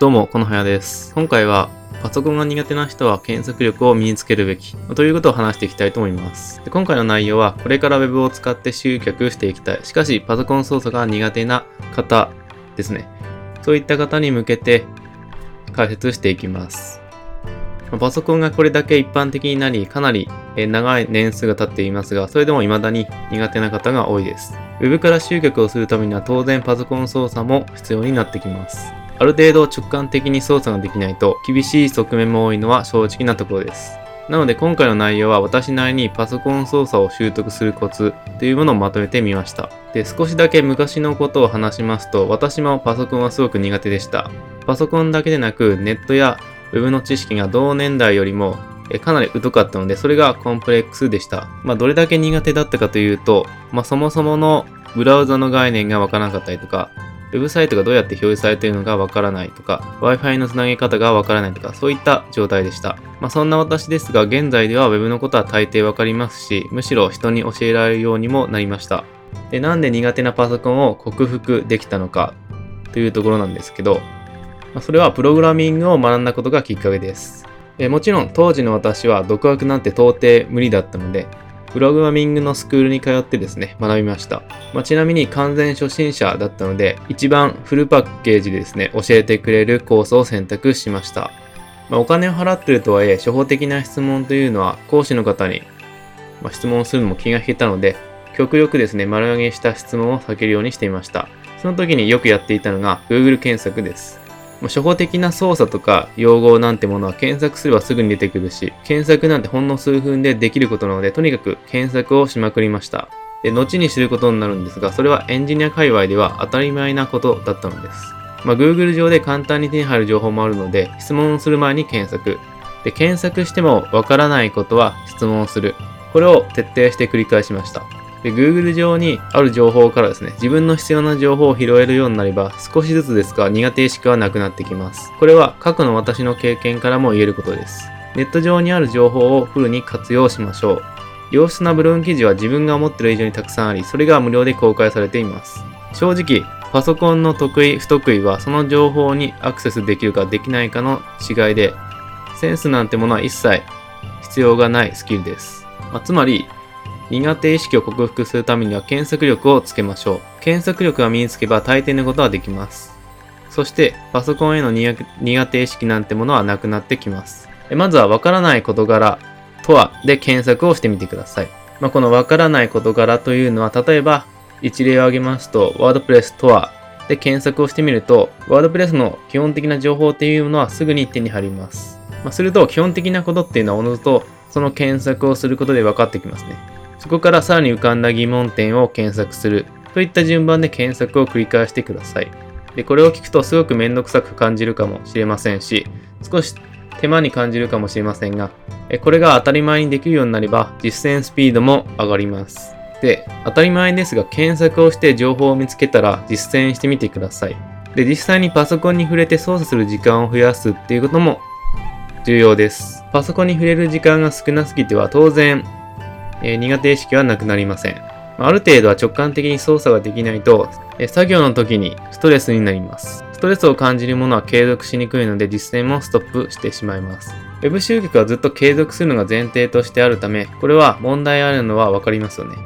どうも、このはやです。今回は、パソコンが苦手な人は検索力を身につけるべきということを話していきたいと思いますで。今回の内容は、これから Web を使って集客していきたい。しかし、パソコン操作が苦手な方ですね。そういった方に向けて解説していきます。パソコンがこれだけ一般的になり、かなり長い年数が経っていますが、それでも未だに苦手な方が多いです。Web から集客をするためには当然パソコン操作も必要になってきます。ある程度直感的に操作ができないと厳しい側面も多いのは正直なところです。なので今回の内容は私なりにパソコン操作を習得するコツというものをまとめてみました。で、少しだけ昔のことを話しますと、私もパソコンはすごく苦手でした。パソコンだけでなくネットや Web の知識が同年代よりもかなり疎かったので、それがコンプレックスでした。まあ、どれだけ苦手だったかというと、まあ、そもそものブラウザの概念がわからなかったりとか、ウェブサイトがどうやって表示されているのかわからないとか、Wi-Fi のつなげ方がわからないとか、そういった状態でした。まあそんな私ですが、現在では Web のことは大抵わかりますし、むしろ人に教えられるようにもなりました。で、なんで苦手なパソコンを克服できたのかというところなんですけど、まあ、それはプログラミングを学んだことがきっかけです。えもちろん当時の私は独学なんて到底無理だったので、プログラミングのスクールに通ってですね、学びました。まあ、ちなみに完全初心者だったので、一番フルパッケージでですね、教えてくれるコースを選択しました。まあ、お金を払ってるとはいえ、初歩的な質問というのは講師の方に、ま質問するのも気が引けたので、極力ですね、丸上げした質問を避けるようにしていました。その時によくやっていたのが Google 検索です。初歩的な操作とか用語なんてものは検索すればすぐに出てくるし、検索なんてほんの数分でできることなので、とにかく検索をしまくりました。で、後に知ることになるんですが、それはエンジニア界隈では当たり前なことだったのです。まあ、Google 上で簡単に手に入る情報もあるので、質問をする前に検索。で、検索してもわからないことは質問する。これを徹底して繰り返しました。で、Google 上にある情報からですね、自分の必要な情報を拾えるようになれば、少しずつですが苦手意識はなくなってきます。これは過去の私の経験からも言えることです。ネット上にある情報をフルに活用しましょう。良質なブログ記事は自分が思っている以上にたくさんあり、それが無料で公開されています。正直、パソコンの得意、不得意はその情報にアクセスできるかできないかの違いで、センスなんてものは一切必要がないスキルです。まあ、つまり、苦手意識を克服するためには検索力をつけましょう。検索力が身につけば大抵のことはできます。そして、パソコンへの苦手意識なんてものはなくなってきます。まずはわからない事柄とはで検索をしてみてください。まあ、このわからない事柄というのは、例えば一例を挙げますと、ワードプレスとはで検索をしてみると、ワードプレスの基本的な情報っていうものはすぐに手に入ります。まあ、すると、基本的なことっていうのはおのずとその検索をすることで分かってきますね。そこからさらに浮かんだ疑問点を検索するといった順番で検索を繰り返してください。で、これを聞くとすごくめんどくさく感じるかもしれませんし、少し手間に感じるかもしれませんが、これが当たり前にできるようになれば実践スピードも上がります。で、当たり前ですが検索をして情報を見つけたら実践してみてください。で、実際にパソコンに触れて操作する時間を増やすっていうことも重要です。パソコンに触れる時間が少なすぎては当然えー、苦手意識はなくなりません。ある程度は直感的に操作ができないと、えー、作業の時にストレスになります。ストレスを感じるものは継続しにくいので実践もストップしてしまいます。Web 集客はずっと継続するのが前提としてあるため、これは問題あるのはわかりますよね。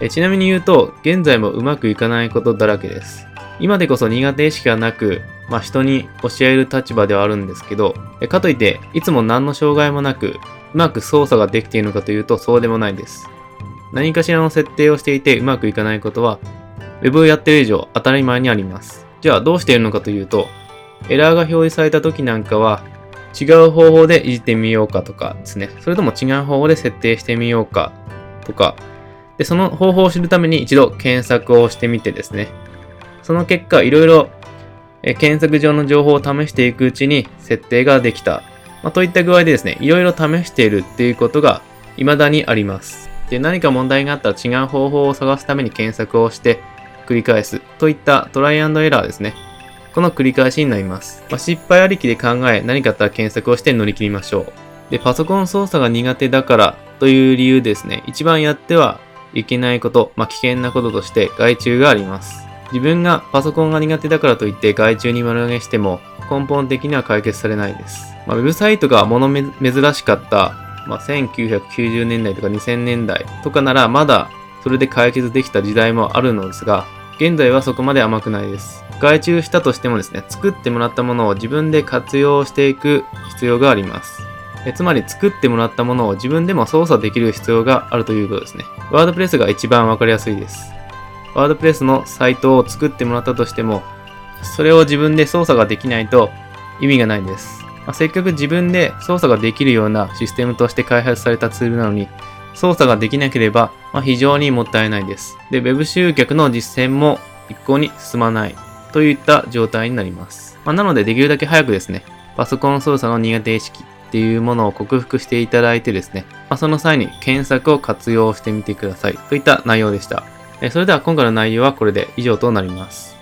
えちなみに言うと、現在もうまくいかないことだらけです。今でこそ苦手意識がなく、まあ、人に教える立場ではあるんですけど、かといって、いつも何の障害もなく、うまく操作ができているのかというとそうでもないです。何かしらの設定をしていてうまくいかないことは Web をやっている以上当たり前にあります。じゃあどうしているのかというとエラーが表示された時なんかは違う方法でいじってみようかとかですね。それとも違う方法で設定してみようかとか。で、その方法を知るために一度検索をしてみてですね。その結果、いろいろ検索上の情報を試していくうちに設定ができたまあ、といった具合でですね、いろいろ試しているっていうことが未だにあります。で、何か問題があったら違う方法を探すために検索をして繰り返すといったトライアンドエラーですね。この繰り返しになります。まあ、失敗ありきで考え、何かあったら検索をして乗り切りましょう。で、パソコン操作が苦手だからという理由ですね、一番やってはいけないこと、まあ、危険なこととして害虫があります。自分がパソコンが苦手だからといって害虫に丸投げしても根本的には解決されないです。まあ、ウェブサイトが物珍しかった、まあ、1990年代とか2000年代とかならまだそれで解決できた時代もあるのですが、現在はそこまで甘くないです。外注したとしてもですね、作ってもらったものを自分で活用していく必要があります。えつまり作ってもらったものを自分でも操作できる必要があるということですね。ワードプレスが一番わかりやすいです。ワードプレスのサイトを作ってもらったとしても、それを自分で操作ができないと意味がないんです。まあ、せっかく自分で操作ができるようなシステムとして開発されたツールなのに、操作ができなければ、まあ、非常にもったいないです。で、Web 集客の実践も一向に進まないといった状態になります。まあ、なので、できるだけ早くですね、パソコン操作の苦手意識っていうものを克服していただいてですね、ま、その際に検索を活用してみてくださいといった内容でした。それでは今回の内容はこれで以上となります。